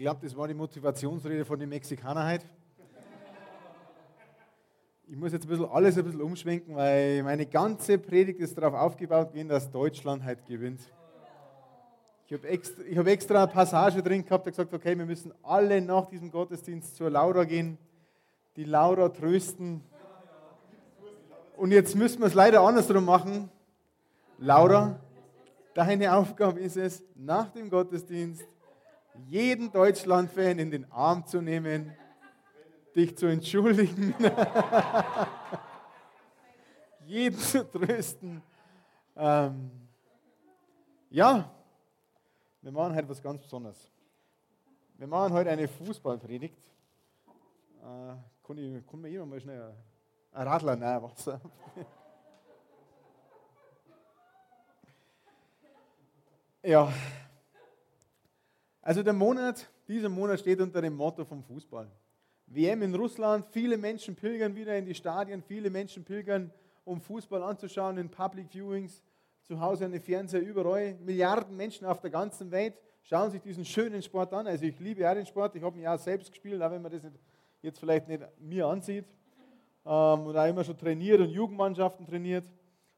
ich glaube, das war die Motivationsrede von den Mexikanern heute. Ich muss jetzt ein bisschen alles ein bisschen umschwenken, weil meine ganze Predigt ist darauf aufgebaut gewesen, dass Deutschland heute gewinnt. Ich habe extra, hab extra eine Passage drin gehabt, der gesagt, okay, wir müssen alle nach diesem Gottesdienst zur Laura gehen, die Laura trösten. Und jetzt müssen wir es leider andersrum machen. Laura, deine Aufgabe ist es, nach dem Gottesdienst jeden Deutschland-Fan in den Arm zu nehmen, dich zu entschuldigen, jeden zu trösten. Ähm, ja, wir machen heute was ganz Besonderes. Wir machen heute eine Fußballpredigt. Äh, kann, ich, kann mir jemand mal schnell ein Radler nein, Wasser? ja, also der Monat, dieser Monat steht unter dem Motto vom Fußball. WM in Russland, viele Menschen pilgern wieder in die Stadien, viele Menschen pilgern, um Fußball anzuschauen in Public Viewings, zu Hause an den Fernseher, überall. Milliarden Menschen auf der ganzen Welt schauen sich diesen schönen Sport an. Also ich liebe auch den Sport, ich habe ihn ja selbst gespielt, auch wenn man das jetzt vielleicht nicht mir ansieht. Ähm, und auch immer schon trainiert und Jugendmannschaften trainiert.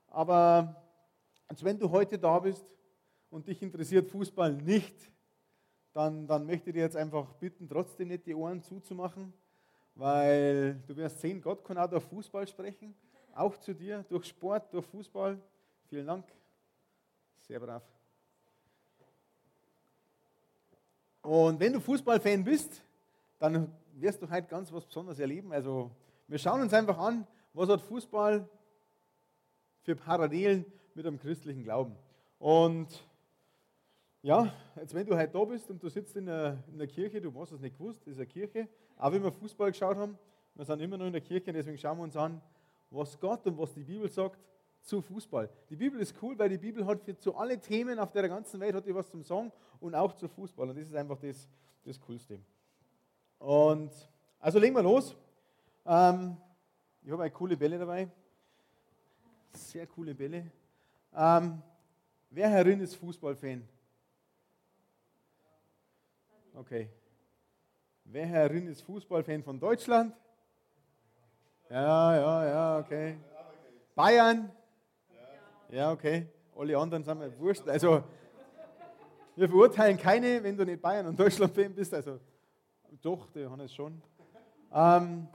Aber als wenn du heute da bist und dich interessiert Fußball nicht, dann, dann möchte ich dir jetzt einfach bitten, trotzdem nicht die Ohren zuzumachen, weil du wirst sehen, Gott kann auch durch Fußball sprechen, auch zu dir, durch Sport, durch Fußball. Vielen Dank. Sehr brav. Und wenn du Fußballfan bist, dann wirst du heute ganz was Besonderes erleben. Also wir schauen uns einfach an, was hat Fußball für Parallelen mit einem christlichen Glauben. Und ja, jetzt wenn du heute da bist und du sitzt in der, in der Kirche, du hast es nicht gewusst, das ist eine Kirche, auch wenn wir Fußball geschaut haben, wir sind immer noch in der Kirche, deswegen schauen wir uns an, was Gott und was die Bibel sagt zu Fußball. Die Bibel ist cool, weil die Bibel hat für zu alle Themen auf der ganzen Welt hat die was zum Sagen und auch zu Fußball. Und das ist einfach das, das Coolste. Und also legen wir los. Ähm, ich habe eine coole Bälle dabei. Sehr coole Bälle. Ähm, wer herin ist Fußballfan? Okay. Wer herin ist Fußballfan von Deutschland? Ja, ja, ja, okay. Bayern? Ja, okay. Alle anderen sind mir wurscht. Also, wir verurteilen keine, wenn du nicht Bayern und Deutschland-Fan bist. Also, doch, der Johannes schon. Ähm,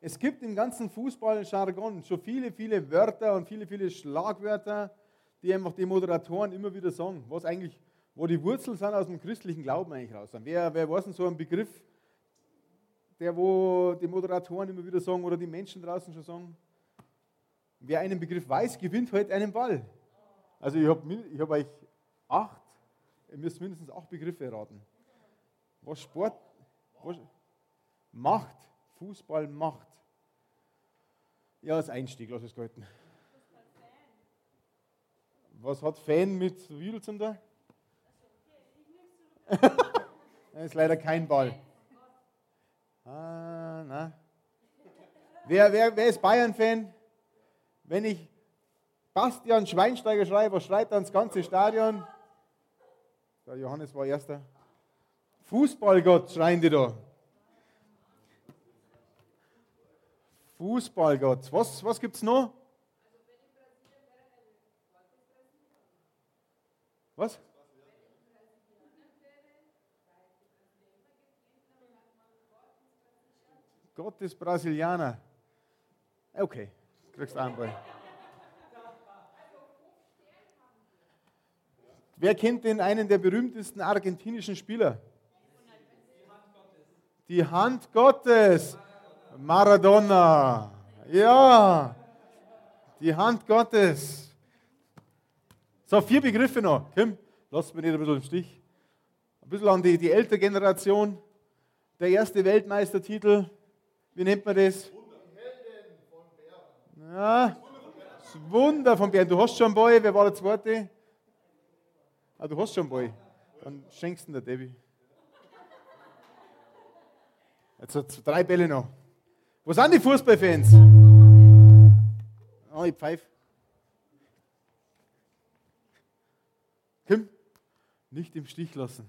es gibt im ganzen Fußball-Jargon schon viele, viele Wörter und viele, viele Schlagwörter, die einfach die Moderatoren immer wieder sagen, was eigentlich wo die Wurzeln sind aus dem christlichen Glauben eigentlich raus. Wer, wer weiß denn so ein Begriff, der wo die Moderatoren immer wieder sagen oder die Menschen draußen schon sagen, wer einen Begriff weiß, gewinnt heute einen Ball. Also ich habe ich hab euch acht, ihr müsst mindestens acht Begriffe erraten. Was Sport, was Macht, Fußball macht. Ja, als Einstieg, lass es gelten. Was hat Fan mit Wiedel zum da? Das ist leider kein Ball. Ah, na. Wer, wer, wer ist Bayern-Fan? Wenn ich Bastian Schweinsteiger schreibe, dann das ganze Stadion? Der Johannes war erster. Fußballgott schreien die da. Fußballgott. Was, was gibt es noch? Was? Gott ist Brasilianer. Okay, kriegst einen. Wer kennt denn einen der berühmtesten argentinischen Spieler? Die Hand Gottes. Maradona. Ja, die Hand Gottes. So, vier Begriffe noch. Kim, lass mich nicht ein bisschen im Stich. Ein bisschen an die, die ältere Generation. Der erste Weltmeistertitel, wie nennt man das? Ja, das Wunder von Bern. Du hast schon einen Boy, wer war der zweite? Ah, du hast schon einen Boy. Dann schenkst du der Debbie. Jetzt hat drei Bälle noch. Wo sind die Fußballfans? Oh, ich pfeife. Kim, nicht im Stich lassen.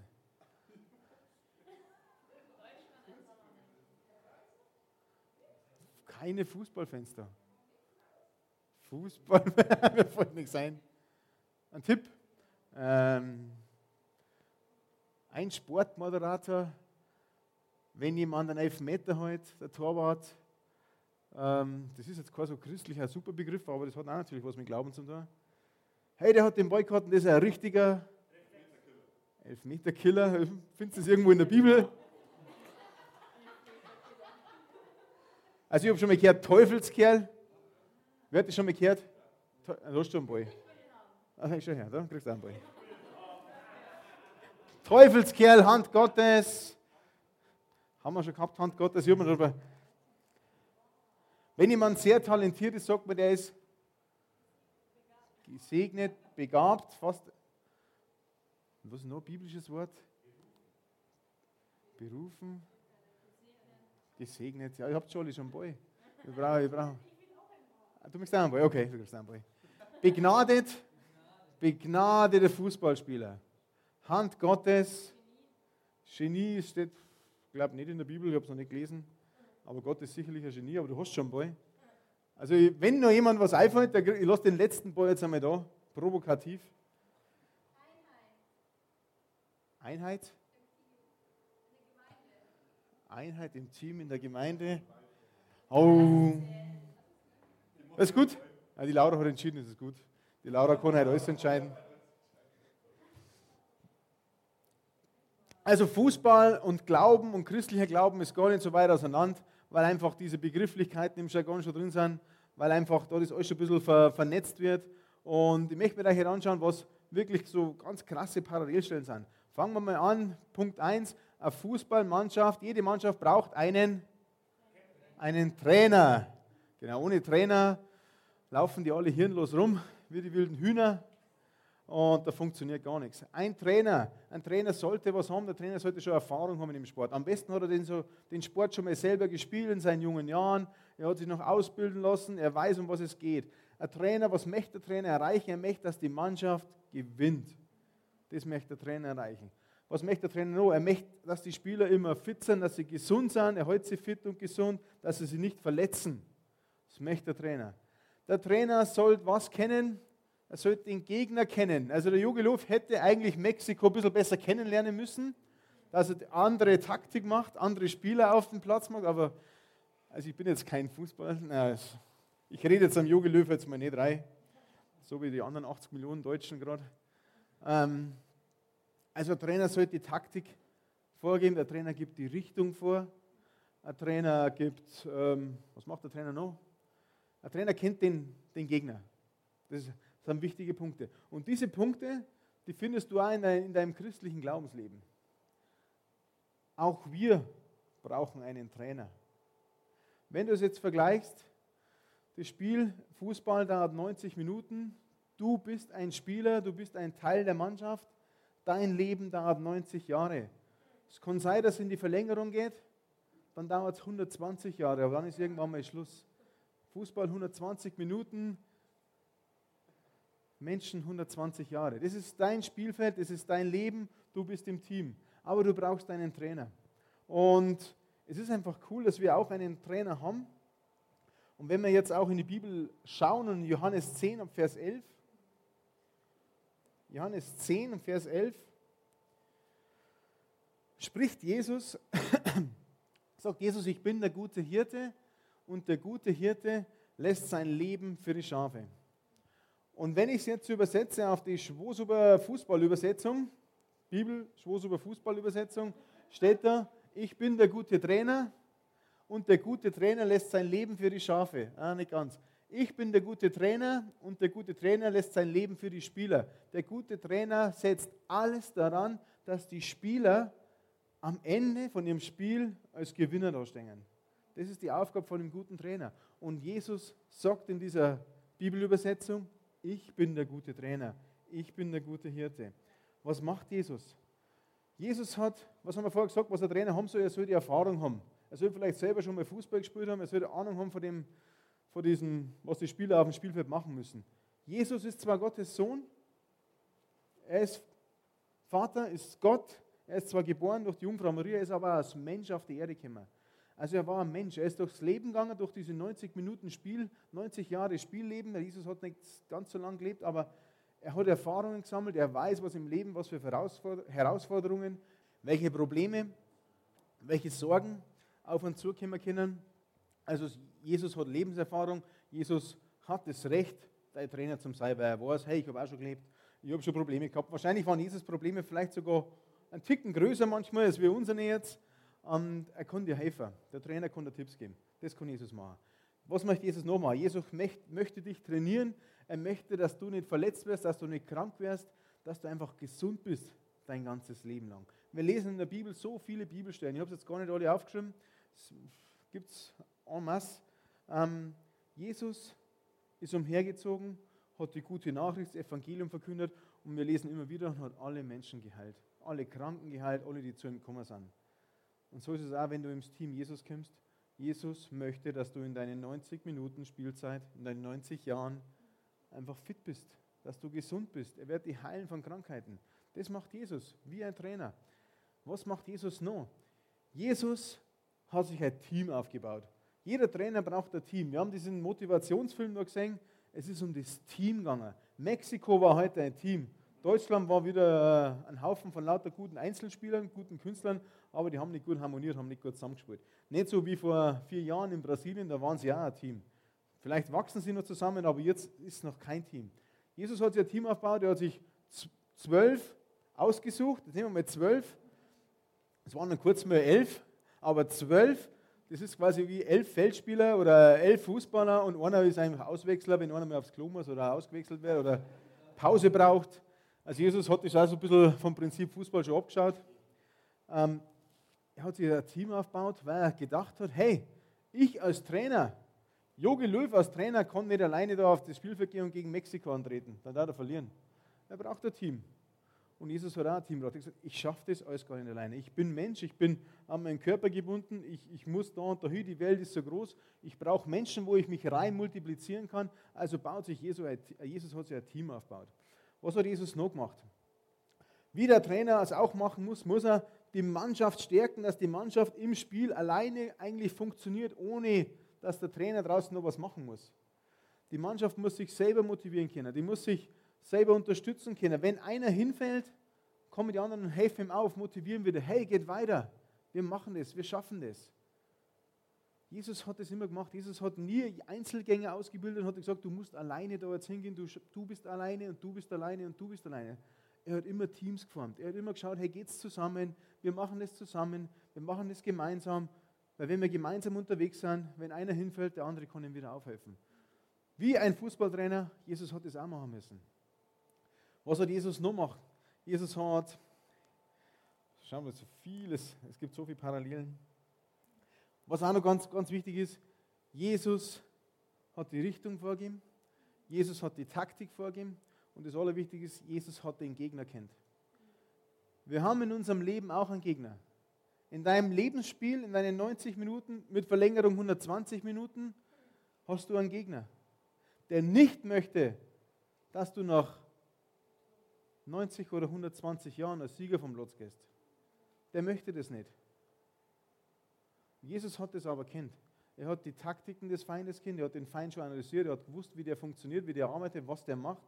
Keine Fußballfans da. Fußball, mir fällt nichts ein. Ein Tipp. Ähm, ein Sportmoderator, wenn jemand einen Elfmeter hält, der Torwart, ähm, das ist jetzt kein so christlicher Superbegriff, aber das hat auch natürlich was mit Glauben zu tun. Hey, der hat den und das ist ein richtiger Elfmeterkiller. Findest du das irgendwo in der Bibel? Also ich habe schon mal gehört, Teufelskerl. Wer hat das schon mal gehört? Du hast schon einen Ball. Ach, schon her, da kriegst du einen Ball. Teufelskerl, Hand Gottes. Haben wir schon gehabt, Hand Gottes. Ich darüber. Wenn jemand sehr talentiert ist, sagt man, der ist gesegnet, begabt, fast. Was ist noch ein biblisches Wort? Berufen. Gesegnet. Ja, ich habe schon schon einen Boy. Ich brauche, ich brauche. Du möchtest einen Boy? Okay, du kriegst einen Boy. Begnadet, begnadeter Fußballspieler. Hand Gottes. Genie steht, ich glaube nicht in der Bibel, ich habe es noch nicht gelesen. Aber Gott ist sicherlich ein Genie, aber du hast schon einen Boy. Also, wenn noch jemand was einfällt, ich lasse den letzten Ball jetzt einmal da, provokativ. Einheit? Einheit im Team, in der Gemeinde. Oh. ist gut? Ja, die Laura hat entschieden, ist gut. Die Laura kann halt alles entscheiden. Also Fußball und Glauben und christlicher Glauben ist gar nicht so weit auseinander, weil einfach diese Begrifflichkeiten im Jargon schon drin sind, weil einfach dort das alles schon ein bisschen ver vernetzt wird. Und ich möchte mir euch anschauen, was wirklich so ganz krasse Parallelstellen sind. Fangen wir mal an, Punkt 1, eine Fußballmannschaft, jede Mannschaft braucht einen, einen Trainer. Genau, ohne Trainer laufen die alle hirnlos rum, wie die wilden Hühner und da funktioniert gar nichts. Ein Trainer, ein Trainer sollte was haben, der Trainer sollte schon Erfahrung haben im Sport. Am besten hat er den, so, den Sport schon mal selber gespielt in seinen jungen Jahren, er hat sich noch ausbilden lassen, er weiß, um was es geht. Ein Trainer, was möchte der Trainer erreichen? Er möchte, dass die Mannschaft gewinnt. Das möchte der Trainer erreichen. Was möchte der Trainer noch? Er möchte, dass die Spieler immer fit sind, dass sie gesund sind, er hält sie fit und gesund, dass sie sich nicht verletzen. Das möchte der Trainer. Der Trainer soll was kennen? Er sollte den Gegner kennen. Also der Jogi Löw hätte eigentlich Mexiko ein bisschen besser kennenlernen müssen, dass er andere Taktik macht, andere Spieler auf den Platz macht, aber also ich bin jetzt kein Fußballer. ich rede jetzt am Jogi Löw jetzt mal nicht rein, so wie die anderen 80 Millionen Deutschen gerade. Ähm, also der Trainer sollte die Taktik vorgeben, der Trainer gibt die Richtung vor, der Trainer gibt, ähm, was macht der Trainer noch? Der Trainer kennt den, den Gegner. Das sind wichtige Punkte. Und diese Punkte, die findest du auch in, dein, in deinem christlichen Glaubensleben. Auch wir brauchen einen Trainer. Wenn du es jetzt vergleichst, das Spiel Fußball dauert 90 Minuten, du bist ein Spieler, du bist ein Teil der Mannschaft dein Leben dauert 90 Jahre. Es kann sein, dass es in die Verlängerung geht, dann dauert es 120 Jahre, aber dann ist irgendwann mal Schluss. Fußball 120 Minuten, Menschen 120 Jahre. Das ist dein Spielfeld, das ist dein Leben, du bist im Team. Aber du brauchst einen Trainer. Und es ist einfach cool, dass wir auch einen Trainer haben. Und wenn wir jetzt auch in die Bibel schauen, in Johannes 10 ab Vers 11, Johannes 10, Vers 11, spricht Jesus, sagt Jesus, ich bin der gute Hirte und der gute Hirte lässt sein Leben für die Schafe. Und wenn ich es jetzt übersetze auf die Schwosuber Fußballübersetzung, Bibel, Schwosuber Fußballübersetzung, steht da, ich bin der gute Trainer und der gute Trainer lässt sein Leben für die Schafe. Ah, nicht ganz. Ich bin der gute Trainer und der gute Trainer lässt sein Leben für die Spieler. Der gute Trainer setzt alles daran, dass die Spieler am Ende von ihrem Spiel als Gewinner dastehen. Das ist die Aufgabe von einem guten Trainer. Und Jesus sagt in dieser Bibelübersetzung, ich bin der gute Trainer, ich bin der gute Hirte. Was macht Jesus? Jesus hat, was haben wir vorher gesagt, was ein Trainer haben soll, er soll die Erfahrung haben. Er soll vielleicht selber schon mal Fußball gespielt haben, er soll Ahnung haben von dem, von diesem, was die Spieler auf dem Spielfeld machen müssen. Jesus ist zwar Gottes Sohn, er ist Vater, ist Gott, er ist zwar geboren durch die Jungfrau Maria, ist aber als Mensch auf die Erde gekommen. Also er war ein Mensch, er ist durchs Leben gegangen, durch diese 90 Minuten Spiel, 90 Jahre Spielleben. Jesus hat nicht ganz so lange gelebt, aber er hat Erfahrungen gesammelt, er weiß, was im Leben, was für Herausforderungen, welche Probleme, welche Sorgen auf uns zukommen können. Also Jesus hat Lebenserfahrung, Jesus hat das Recht, dein Trainer zum sein, weil er weiß, hey, ich habe auch schon gelebt, ich habe schon Probleme gehabt. Wahrscheinlich waren Jesus Probleme vielleicht sogar ein Ticken größer manchmal als wir unsere jetzt. Und er kann dir helfen. Der Trainer kann dir Tipps geben. Das kann Jesus machen. Was möchte Jesus noch machen? Jesus möchte dich trainieren. Er möchte, dass du nicht verletzt wirst, dass du nicht krank wirst, dass du einfach gesund bist dein ganzes Leben lang. Wir lesen in der Bibel so viele Bibelstellen. Ich habe es jetzt gar nicht alle aufgeschrieben. Es gibt es en masse. Ähm, Jesus ist umhergezogen, hat die gute Nachricht, das Evangelium verkündet und wir lesen immer wieder und hat alle Menschen geheilt. Alle Kranken geheilt, alle, die zu ihm gekommen sind. Und so ist es auch, wenn du ins Team Jesus kommst. Jesus möchte, dass du in deinen 90 Minuten Spielzeit, in deinen 90 Jahren einfach fit bist, dass du gesund bist. Er wird dich heilen von Krankheiten. Das macht Jesus, wie ein Trainer. Was macht Jesus noch? Jesus hat sich ein Team aufgebaut. Jeder Trainer braucht ein Team. Wir haben diesen Motivationsfilm noch gesehen. Es ist um das Team gegangen. Mexiko war heute ein Team. Deutschland war wieder äh, ein Haufen von lauter guten Einzelspielern, guten Künstlern, aber die haben nicht gut harmoniert, haben nicht gut zusammengespielt. Nicht so wie vor vier Jahren in Brasilien, da waren sie auch ein Team. Vielleicht wachsen sie noch zusammen, aber jetzt ist noch kein Team. Jesus hat sich ein Team aufgebaut, er hat sich zwölf ausgesucht, jetzt nehmen wir mal zwölf, es waren dann kurz mal elf, aber zwölf, das ist quasi wie elf Feldspieler oder elf Fußballer und einer ist einfach Auswechsler, wenn einer mal aufs Klo muss oder ausgewechselt wird oder Pause braucht. Also Jesus hat das auch so ein bisschen vom Prinzip Fußball schon abgeschaut. Ähm, er hat sich ein Team aufgebaut, weil er gedacht hat, hey, ich als Trainer, Jogi Löw als Trainer kann nicht alleine da auf das Spielfeld gehen und gegen Mexiko antreten. Dann darf er verlieren. Er braucht ein Team. Und Jesus hat auch ein Team gebracht. Er ich schaffe das alles gar nicht alleine. Ich bin Mensch, ich bin an meinen Körper gebunden, ich, ich muss da und dahin, die Welt ist so groß. Ich brauche Menschen, wo ich mich rein multiplizieren kann. Also baut sich Jesus, Jesus hat sich ein Team aufgebaut. Was hat Jesus noch gemacht? Wie der Trainer es auch machen muss, muss er die Mannschaft stärken, dass die Mannschaft im Spiel alleine eigentlich funktioniert, ohne dass der Trainer draußen noch was machen muss. Die Mannschaft muss sich selber motivieren können, die muss sich selber unterstützen können. Wenn einer hinfällt, kommen die anderen und helfen ihm auf, motivieren wieder, hey, geht weiter, wir machen das, wir schaffen das. Jesus hat das immer gemacht. Jesus hat nie Einzelgänger ausgebildet und hat gesagt, du musst alleine da jetzt hingehen, du, du bist alleine und du bist alleine und du bist alleine. Er hat immer Teams geformt. Er hat immer geschaut, hey, geht's zusammen, wir machen das zusammen, wir machen das gemeinsam. Weil wenn wir gemeinsam unterwegs sind, wenn einer hinfällt, der andere kann ihm wieder aufhelfen. Wie ein Fußballtrainer, Jesus hat das auch machen müssen. Was hat Jesus noch gemacht? Jesus hat, schauen wir so vieles, es gibt so viele Parallelen. Was auch noch ganz, ganz wichtig ist, Jesus hat die Richtung vorgegeben, Jesus hat die Taktik vorgegeben und das Allerwichtigste ist, Jesus hat den Gegner kennt. Wir haben in unserem Leben auch einen Gegner. In deinem Lebensspiel, in deinen 90 Minuten, mit Verlängerung 120 Minuten, hast du einen Gegner, der nicht möchte, dass du nach 90 oder 120 Jahren als Sieger vom Platz gehst. Der möchte das nicht. Jesus hat das aber kennt. Er hat die Taktiken des Feindes kennt, er hat den Feind schon analysiert, er hat gewusst, wie der funktioniert, wie der arbeitet, was der macht.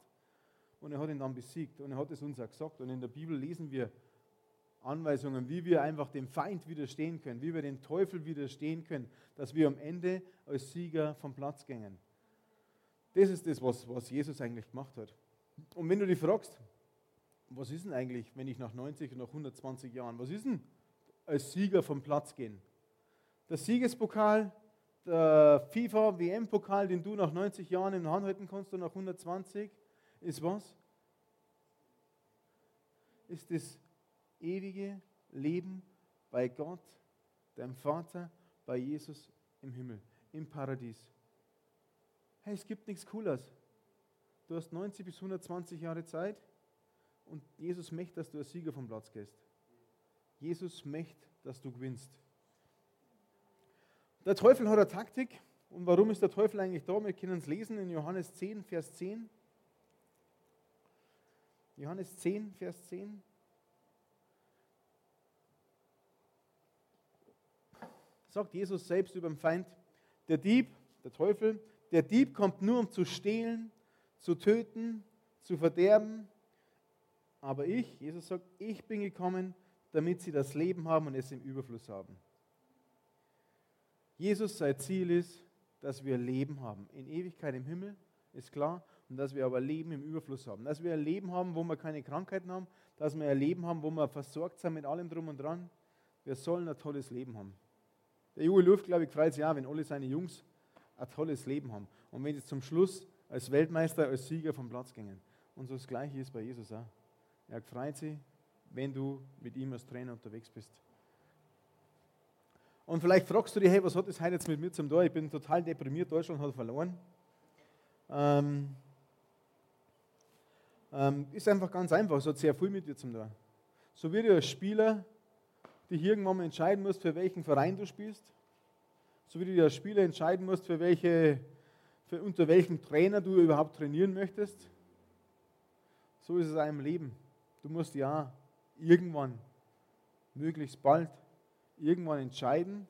Und er hat ihn dann besiegt und er hat es uns auch gesagt. Und in der Bibel lesen wir Anweisungen, wie wir einfach dem Feind widerstehen können, wie wir dem Teufel widerstehen können, dass wir am Ende als Sieger vom Platz gehen. Das ist das, was, was Jesus eigentlich gemacht hat. Und wenn du dich fragst, was ist denn eigentlich, wenn ich nach 90 und nach 120 Jahren, was ist denn als Sieger vom Platz gehen? Der Siegespokal, der FIFA-WM-Pokal, den du nach 90 Jahren in der Hand halten kannst und nach 120, ist was? Ist das ewige Leben bei Gott, deinem Vater, bei Jesus im Himmel, im Paradies. Hey, es gibt nichts Cooles. Du hast 90 bis 120 Jahre Zeit und Jesus möchte, dass du als Sieger vom Platz gehst. Jesus möchte, dass du gewinnst. Der Teufel hat eine Taktik. Und warum ist der Teufel eigentlich da? Wir können es lesen in Johannes 10, Vers 10. Johannes 10, Vers 10. Sagt Jesus selbst über den Feind, der Dieb, der Teufel, der Dieb kommt nur, um zu stehlen, zu töten, zu verderben. Aber ich, Jesus sagt, ich bin gekommen, damit sie das Leben haben und es im Überfluss haben. Jesus, sein Ziel ist, dass wir Leben haben. In Ewigkeit im Himmel, ist klar. Und dass wir aber Leben im Überfluss haben. Dass wir ein Leben haben, wo wir keine Krankheiten haben. Dass wir ein Leben haben, wo wir versorgt sind mit allem Drum und Dran. Wir sollen ein tolles Leben haben. Der Joel Luft, glaube ich, freut sich auch, wenn alle seine Jungs ein tolles Leben haben. Und wenn sie zum Schluss als Weltmeister, als Sieger vom Platz gingen. Und so das Gleiche ist bei Jesus auch. Er freut sich, wenn du mit ihm als Trainer unterwegs bist. Und vielleicht fragst du dich, hey, was hat das heute jetzt mit mir zum tun? Ich bin total deprimiert, Deutschland hat verloren. Ähm, ähm, ist einfach ganz einfach, es hat sehr viel mit dir zum tun. So wie du als Spieler dich irgendwann mal entscheiden musst, für welchen Verein du spielst, so wie du als Spieler entscheiden musst, für welche, für unter welchem Trainer du überhaupt trainieren möchtest, so ist es im Leben. Du musst ja irgendwann, möglichst bald, irgendwann entscheiden,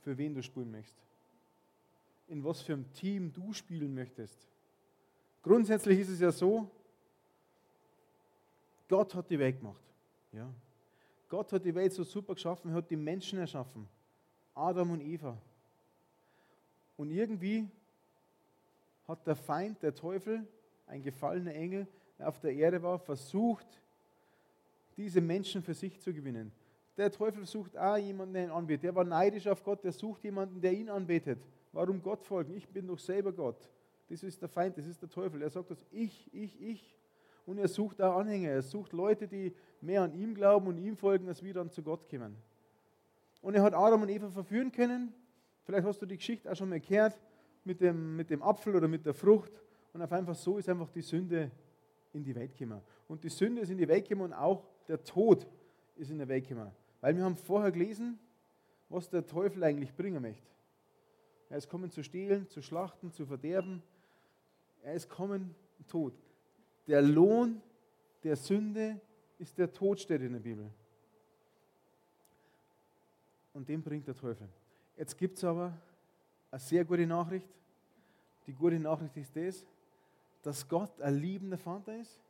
für wen du spielen möchtest. In was für einem Team du spielen möchtest. Grundsätzlich ist es ja so, Gott hat die Welt gemacht. Ja. Gott hat die Welt so super geschaffen, er hat die Menschen erschaffen. Adam und Eva. Und irgendwie hat der Feind, der Teufel, ein gefallener Engel, auf der Erde war, versucht, diese Menschen für sich zu gewinnen. Der Teufel sucht auch jemanden, der ihn anbetet. Der war neidisch auf Gott, der sucht jemanden, der ihn anbetet. Warum Gott folgen? Ich bin doch selber Gott. Das ist der Feind, das ist der Teufel. Er sagt das ich, ich, ich. Und er sucht auch Anhänger. Er sucht Leute, die mehr an ihm glauben und ihm folgen, als wir dann zu Gott kommen. Und er hat Adam und Eva verführen können. Vielleicht hast du die Geschichte auch schon mal gehört mit dem, mit dem Apfel oder mit der Frucht. Und auf einfach so ist einfach die Sünde in die Welt gekommen. Und die Sünde ist in die Welt gekommen und auch der Tod ist in die Welt gekommen. Weil wir haben vorher gelesen, was der Teufel eigentlich bringen möchte. Er ist kommen zu stehlen, zu schlachten, zu verderben. Er ist kommen, tot. Der Lohn der Sünde ist der Tod, steht in der Bibel. Und den bringt der Teufel. Jetzt gibt es aber eine sehr gute Nachricht. Die gute Nachricht ist das, dass Gott ein liebender Vater ist.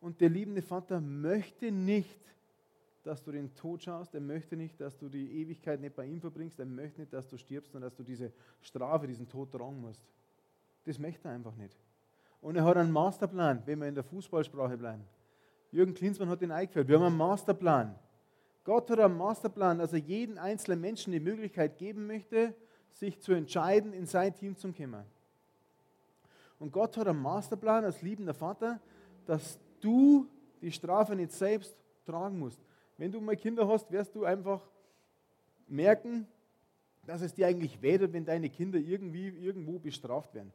Und der liebende Vater möchte nicht, dass du den Tod schaust, er möchte nicht, dass du die Ewigkeit nicht bei ihm verbringst, er möchte nicht, dass du stirbst, sondern dass du diese Strafe, diesen Tod tragen musst. Das möchte er einfach nicht. Und er hat einen Masterplan, wenn wir in der Fußballsprache bleiben. Jürgen Klinsmann hat den eingeführt. Wir haben einen Masterplan. Gott hat einen Masterplan, dass er jeden einzelnen Menschen die Möglichkeit geben möchte, sich zu entscheiden, in sein Team zu kommen. Und Gott hat einen Masterplan als liebender Vater, dass du die Strafe nicht selbst tragen musst. Wenn du mal Kinder hast, wirst du einfach merken, dass es dir eigentlich wehtut, wenn deine Kinder irgendwie irgendwo bestraft werden.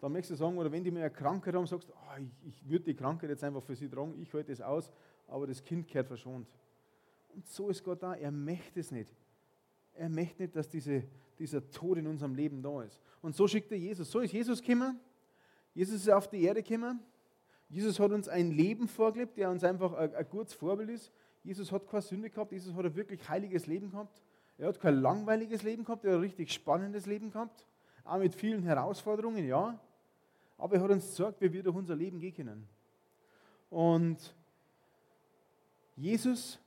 Dann möchtest du sagen, oder wenn die mal eine Krankheit haben, sagst du, oh, ich, ich würde die Krankheit jetzt einfach für sie tragen, ich halte das aus, aber das Kind gehört verschont. Und so ist Gott da, er möchte es nicht. Er möchte nicht, dass diese, dieser Tod in unserem Leben da ist. Und so schickt er Jesus. So ist Jesus gekommen. Jesus ist auf die Erde gekommen. Jesus hat uns ein Leben vorgelebt, der uns einfach ein, ein gutes Vorbild ist. Jesus hat keine Sünde gehabt, Jesus hat ein wirklich heiliges Leben gehabt. Er hat kein langweiliges Leben gehabt, er hat ein richtig spannendes Leben gehabt. Auch mit vielen Herausforderungen, ja. Aber er hat uns gesagt, wie wir durch unser Leben gehen können. Und Jesus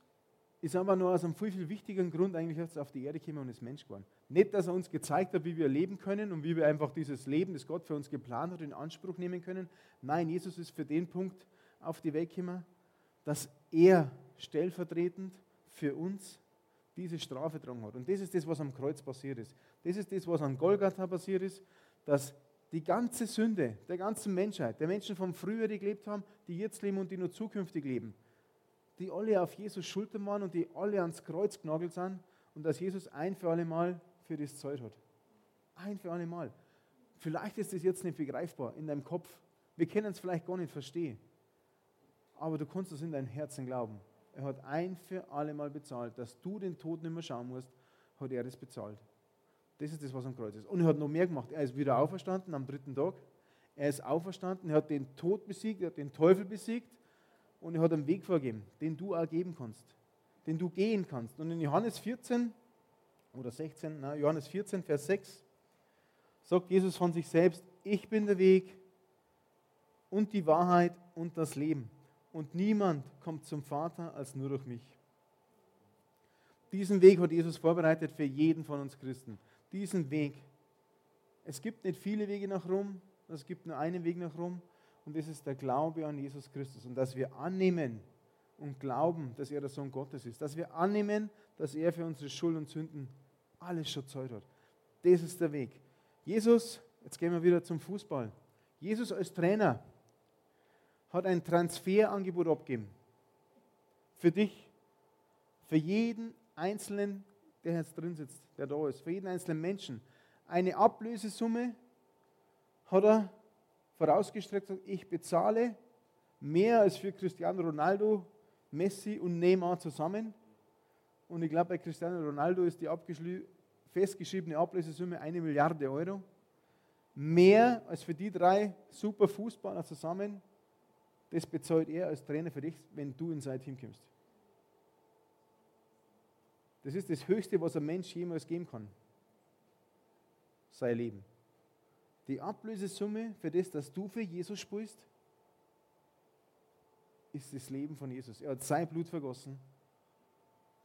ist aber nur aus einem viel, viel wichtigeren Grund eigentlich auf die Erde gekommen und ist Mensch geworden. Nicht, dass er uns gezeigt hat, wie wir leben können und wie wir einfach dieses Leben, das Gott für uns geplant hat, in Anspruch nehmen können. Nein, Jesus ist für den Punkt auf die Welt gekommen, dass er stellvertretend für uns diese Strafe getragen hat. Und das ist das, was am Kreuz passiert ist. Das ist das, was an Golgatha passiert ist, dass die ganze Sünde der ganzen Menschheit, der Menschen von früher, die gelebt haben, die jetzt leben und die nur zukünftig leben, die alle auf Jesus Schultern waren und die alle ans Kreuz genagelt sind und dass Jesus ein für alle Mal für das Zeug hat. Ein für alle Mal. Vielleicht ist das jetzt nicht begreifbar in deinem Kopf. Wir können es vielleicht gar nicht verstehen. Aber du kannst es in deinem Herzen glauben. Er hat ein für alle Mal bezahlt, dass du den Tod nicht mehr schauen musst, hat er das bezahlt. Das ist das, was am Kreuz ist. Und er hat noch mehr gemacht. Er ist wieder auferstanden am dritten Tag. Er ist auferstanden, er hat den Tod besiegt, er hat den Teufel besiegt und er hat einen Weg vorgegeben, den du auch geben kannst, den du gehen kannst. Und in Johannes 14 oder 16, na, Johannes 14, Vers 6 sagt Jesus von sich selbst, ich bin der Weg und die Wahrheit und das Leben. Und niemand kommt zum Vater als nur durch mich. Diesen Weg hat Jesus vorbereitet für jeden von uns Christen. Diesen Weg. Es gibt nicht viele Wege nach Rom, es gibt nur einen Weg nach Rom und das ist der Glaube an Jesus Christus. Und dass wir annehmen und glauben, dass er der Sohn Gottes ist. Dass wir annehmen, dass er für unsere Schuld und Sünden alles schon zahlt hat. Das ist der Weg. Jesus, jetzt gehen wir wieder zum Fußball. Jesus als Trainer hat ein Transferangebot abgegeben. Für dich, für jeden Einzelnen, der jetzt drin sitzt, der da ist, für jeden einzelnen Menschen. Eine Ablösesumme hat er vorausgestreckt, ich bezahle mehr als für Cristiano Ronaldo, Messi und Neymar zusammen. Und ich glaube, bei Cristiano Ronaldo ist die festgeschriebene Ablösesumme eine Milliarde Euro. Mehr als für die drei super Fußballer zusammen. Das bezahlt er als Trainer für dich, wenn du in sein Team kommst. Das ist das Höchste, was ein Mensch jemals geben kann. Sein Leben. Die Ablösesumme für das, dass du für Jesus spielst, ist das Leben von Jesus. Er hat sein Blut vergossen,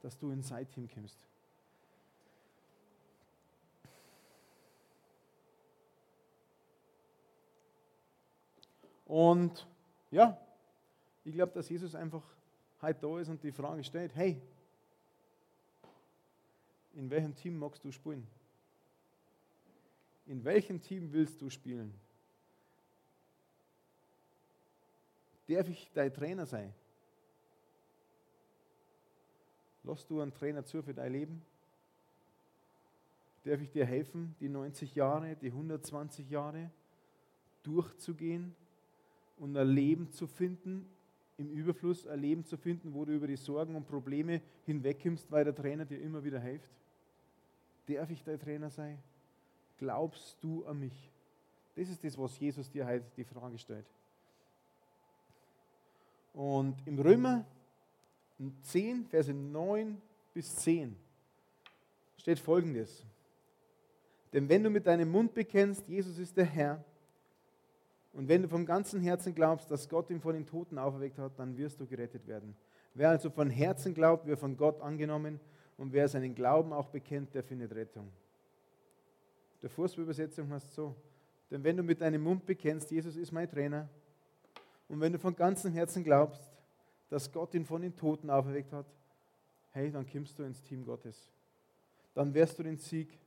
dass du in sein Team kommst. Und ja, ich glaube, dass Jesus einfach heute da ist und die Frage stellt, hey, in welchem Team magst du spielen? In welchem Team willst du spielen? Darf ich dein Trainer sein? Lass du einen Trainer zu für dein Leben? Darf ich dir helfen, die 90 Jahre, die 120 Jahre durchzugehen und ein Leben zu finden, im Überfluss ein Leben zu finden, wo du über die Sorgen und Probleme hinwegkommst, weil der Trainer dir immer wieder hilft? Darf ich dein Trainer sein? glaubst du an mich? Das ist das, was Jesus dir heute die Frage stellt. Und im Römer 10, Verse 9 bis 10 steht folgendes. Denn wenn du mit deinem Mund bekennst, Jesus ist der Herr, und wenn du vom ganzen Herzen glaubst, dass Gott ihn von den Toten auferweckt hat, dann wirst du gerettet werden. Wer also von Herzen glaubt, wird von Gott angenommen, und wer seinen Glauben auch bekennt, der findet Rettung. Der Fußballübersetzung heißt so, denn wenn du mit deinem Mund bekennst, Jesus ist mein Trainer, und wenn du von ganzem Herzen glaubst, dass Gott ihn von den Toten auferweckt hat, hey, dann kommst du ins Team Gottes. Dann wirst du den Sieg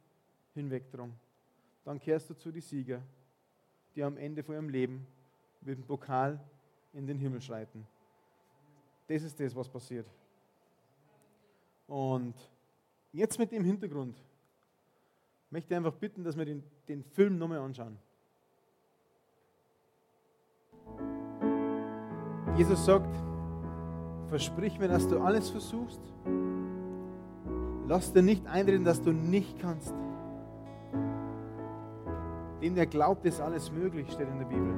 hinwegtragen. Dann kehrst du zu den Sieger, die am Ende von ihrem Leben mit dem Pokal in den Himmel schreiten. Das ist das, was passiert. Und jetzt mit dem Hintergrund möchte einfach bitten, dass wir den, den Film nochmal anschauen. Jesus sagt, versprich mir, dass du alles versuchst. Lass dir nicht einreden, dass du nicht kannst. Dem, der glaubt, ist alles möglich, steht in der Bibel.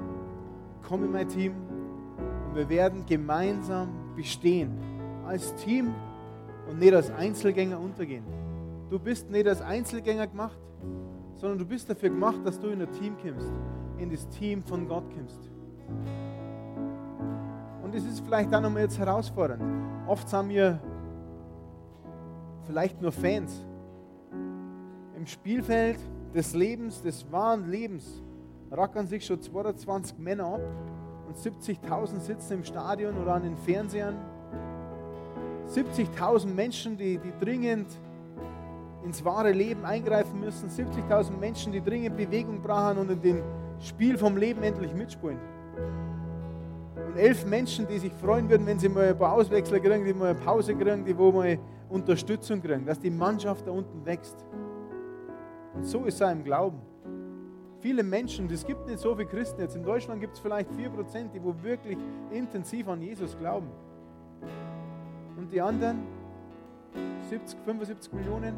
Komm in mein Team und wir werden gemeinsam bestehen. Als Team und nicht als Einzelgänger untergehen. Du bist nicht als Einzelgänger gemacht, sondern du bist dafür gemacht, dass du in ein Team kommst, in das Team von Gott kommst. Und es ist vielleicht auch nochmal jetzt herausfordernd. Oft sind wir vielleicht nur Fans. Im Spielfeld des Lebens, des wahren Lebens, rackern sich schon 22 Männer ab und 70.000 sitzen im Stadion oder an den Fernsehern. 70.000 Menschen, die, die dringend ins wahre Leben eingreifen müssen. 70.000 Menschen, die dringend Bewegung brauchen und in dem Spiel vom Leben endlich mitspielen. Und elf Menschen, die sich freuen würden, wenn sie mal ein paar Auswechsler kriegen, die mal eine Pause kriegen, die wo mal Unterstützung kriegen, dass die Mannschaft da unten wächst. Und so ist es im Glauben. Viele Menschen, es gibt nicht so viele Christen jetzt. In Deutschland gibt es vielleicht 4%, die wo wirklich intensiv an Jesus glauben. Und die anderen, 70, 75 Millionen,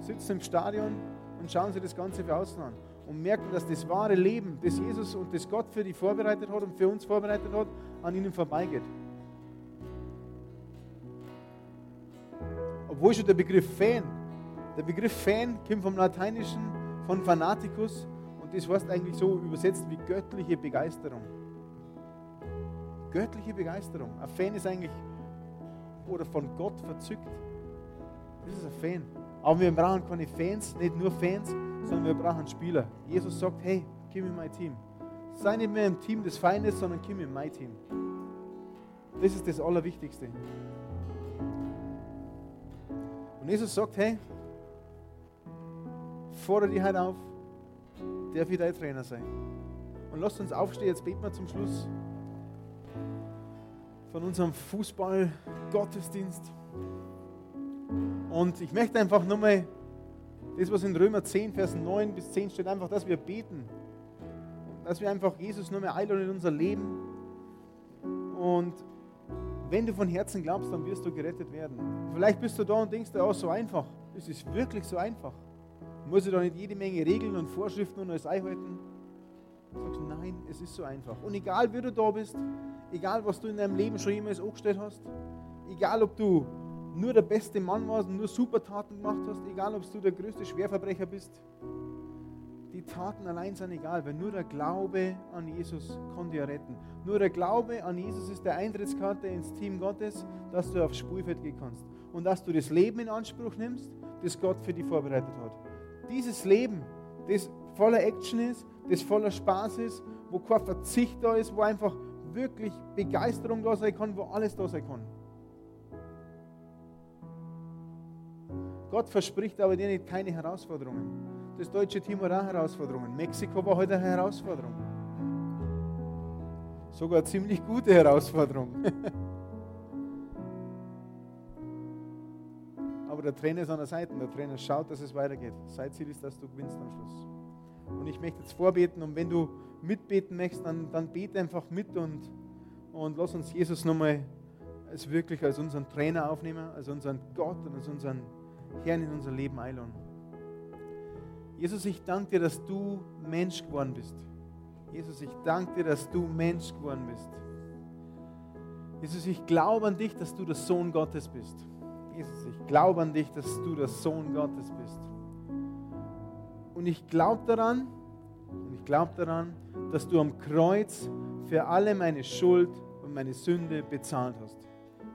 sitzen im Stadion und schauen sich das Ganze für außen an und merken, dass das wahre Leben, das Jesus und das Gott für die vorbereitet hat und für uns vorbereitet hat, an ihnen vorbeigeht. Obwohl schon der Begriff Fan, der Begriff Fan kommt vom Lateinischen, von Fanaticus und das heißt eigentlich so übersetzt wie göttliche Begeisterung. Göttliche Begeisterung. Ein Fan ist eigentlich, oder von Gott verzückt. Das ist ein Fan. Aber wir brauchen keine Fans, nicht nur Fans, sondern wir brauchen Spieler. Jesus sagt, hey, komm in mein Team. Sei nicht mehr im Team des Feindes, sondern komm in mein Team. Das ist das Allerwichtigste. Und Jesus sagt, hey, fordere dich heute auf, darf ich dein Trainer sein. Und lasst uns aufstehen, jetzt beten wir zum Schluss von unserem Fußball-Gottesdienst. Und ich möchte einfach nochmal das, was in Römer 10, Vers 9 bis 10 steht, einfach, dass wir beten. Dass wir einfach Jesus nur mehr einladen in unser Leben. Und wenn du von Herzen glaubst, dann wirst du gerettet werden. Vielleicht bist du da und denkst dir, oh, so einfach. Es ist wirklich so einfach. Muss ich da nicht jede Menge Regeln und Vorschriften und alles einhalten? Du sagst, nein, es ist so einfach. Und egal, wie du da bist, egal, was du in deinem Leben schon jemals angestellt hast, egal, ob du nur der beste Mann warst und nur Supertaten gemacht hast, egal ob du der größte Schwerverbrecher bist. Die Taten allein sind egal, weil nur der Glaube an Jesus kann dir retten. Nur der Glaube an Jesus ist der Eintrittskarte ins Team Gottes, dass du aufs Spielfeld gehen kannst. Und dass du das Leben in Anspruch nimmst, das Gott für dich vorbereitet hat. Dieses Leben, das voller Action ist, das voller Spaß ist, wo kein Verzicht da ist, wo einfach wirklich Begeisterung da sein kann, wo alles da sein kann. Gott verspricht aber dir nicht keine Herausforderungen. Das deutsche Team hat auch Herausforderungen. Mexiko war heute eine Herausforderung. Sogar eine ziemlich gute Herausforderung. aber der Trainer ist an der Seite. Der Trainer schaut, dass es weitergeht. Sein Ziel ist, dass du gewinnst am Schluss. Und ich möchte jetzt vorbeten und wenn du mitbeten möchtest, dann, dann bete einfach mit und, und lass uns Jesus nochmal als wirklich als unseren Trainer aufnehmen, als unseren Gott und als unseren Herrn in unser Leben einladen. Jesus, ich danke dir, dass du Mensch geworden bist. Jesus, ich danke dir, dass du Mensch geworden bist. Jesus, ich glaube an dich, dass du der Sohn Gottes bist. Jesus, ich glaube an dich, dass du der Sohn Gottes bist. Und ich glaube daran, und ich glaube daran, dass du am Kreuz für alle meine Schuld und meine Sünde bezahlt hast.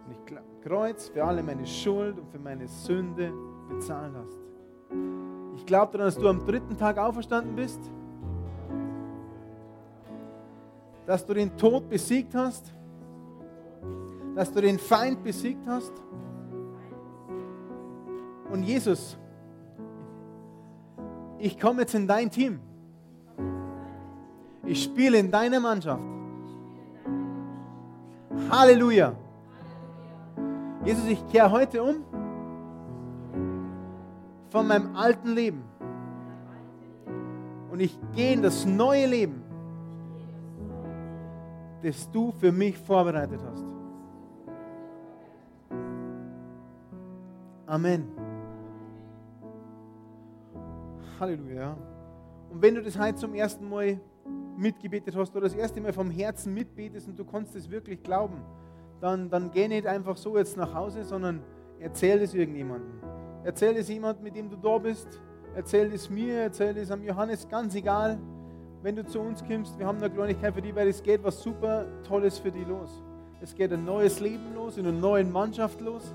Und ich glaube, Kreuz für alle meine Schuld und für meine Sünde bezahlt hast. Ich glaube daran, dass du am dritten Tag auferstanden bist, dass du den Tod besiegt hast, dass du den Feind besiegt hast. Und Jesus, ich komme jetzt in dein Team. Ich spiele in deiner Mannschaft. Halleluja. Jesus, ich kehre heute um von meinem alten Leben. Und ich gehe in das neue Leben, das du für mich vorbereitet hast. Amen. Halleluja. Und wenn du das heute zum ersten Mal mitgebetet hast oder das erste Mal vom Herzen mitbetest und du kannst es wirklich glauben, dann, dann geh nicht einfach so jetzt nach Hause, sondern erzähl es irgendjemandem. Erzähl es jemand, mit dem du da bist. Erzähl es mir, erzähl es am Johannes, ganz egal. Wenn du zu uns kommst, wir haben eine Kleinigkeit für dich, weil es geht was super Tolles für dich los. Es geht ein neues Leben los, in einer neuen Mannschaft los.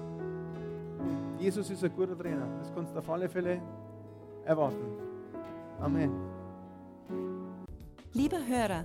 Jesus ist ein guter Trainer. Das kannst du auf alle Fälle erwarten. Amen. Lieber Hörer,